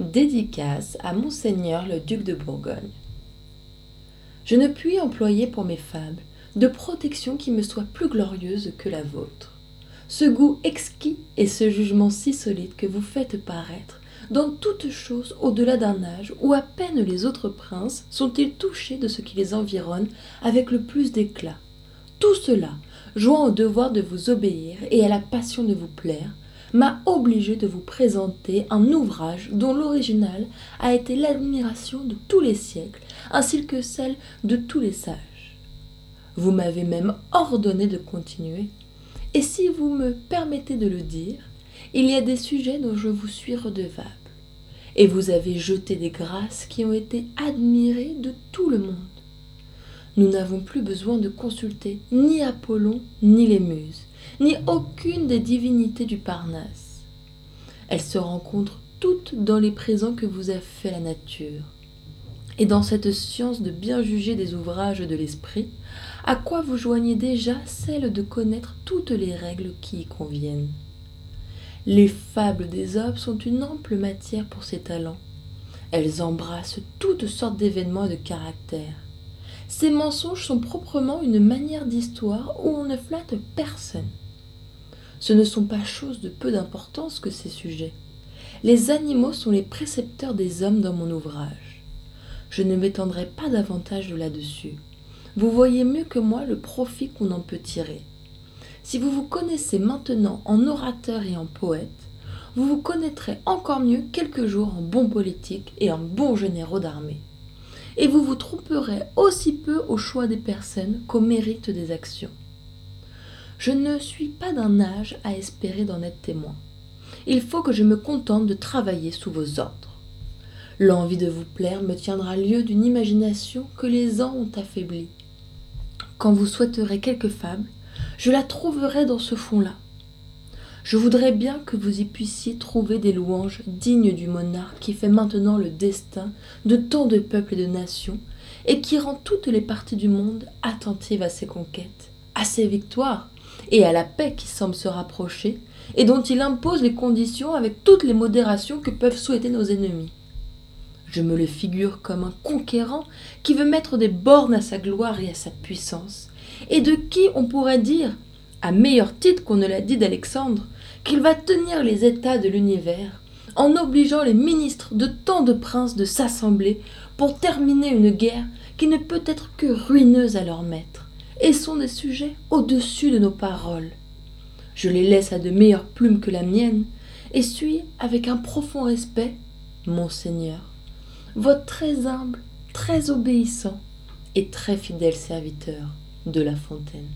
Dédicace à Monseigneur le duc de Bourgogne. Je ne puis employer pour mes fables de protection qui me soit plus glorieuse que la vôtre. Ce goût exquis et ce jugement si solide que vous faites paraître dans toute chose au-delà d'un âge où à peine les autres princes sont-ils touchés de ce qui les environne avec le plus d'éclat. Tout cela, jouant au devoir de vous obéir et à la passion de vous plaire, m'a obligé de vous présenter un ouvrage dont l'original a été l'admiration de tous les siècles, ainsi que celle de tous les sages. Vous m'avez même ordonné de continuer, et si vous me permettez de le dire, il y a des sujets dont je vous suis redevable, et vous avez jeté des grâces qui ont été admirées de tout le monde. Nous n'avons plus besoin de consulter ni Apollon ni les muses, ni aucune des divinités du Parnasse. Elles se rencontrent toutes dans les présents que vous a fait la nature. Et dans cette science de bien juger des ouvrages de l'esprit, à quoi vous joignez déjà celle de connaître toutes les règles qui y conviennent? Les fables d'Ésope sont une ample matière pour ces talents. Elles embrassent toutes sortes d'événements et de caractères. Ces mensonges sont proprement une manière d'histoire où on ne flatte personne. Ce ne sont pas choses de peu d'importance que ces sujets. Les animaux sont les précepteurs des hommes dans mon ouvrage. Je ne m'étendrai pas davantage là-dessus. Vous voyez mieux que moi le profit qu'on en peut tirer. Si vous vous connaissez maintenant en orateur et en poète, vous vous connaîtrez encore mieux quelques jours en bon politique et en bon généraux d'armée. Et vous vous tromperez aussi peu au choix des personnes qu'au mérite des actions. Je ne suis pas d'un âge à espérer d'en être témoin. Il faut que je me contente de travailler sous vos ordres. L'envie de vous plaire me tiendra lieu d'une imagination que les ans ont affaiblie. Quand vous souhaiterez quelque fable, je la trouverai dans ce fond-là. Je voudrais bien que vous y puissiez trouver des louanges dignes du monarque qui fait maintenant le destin de tant de peuples et de nations, et qui rend toutes les parties du monde attentives à ses conquêtes, à ses victoires, et à la paix qui semble se rapprocher, et dont il impose les conditions avec toutes les modérations que peuvent souhaiter nos ennemis. Je me le figure comme un conquérant qui veut mettre des bornes à sa gloire et à sa puissance, et de qui on pourrait dire, à meilleur titre qu'on ne l'a dit d'Alexandre, qu'il va tenir les états de l'univers, en obligeant les ministres de tant de princes de s'assembler pour terminer une guerre qui ne peut être que ruineuse à leur maître, et sont des sujets au-dessus de nos paroles. Je les laisse à de meilleures plumes que la mienne, et suis, avec un profond respect, Monseigneur, votre très humble, très obéissant et très fidèle serviteur de La Fontaine.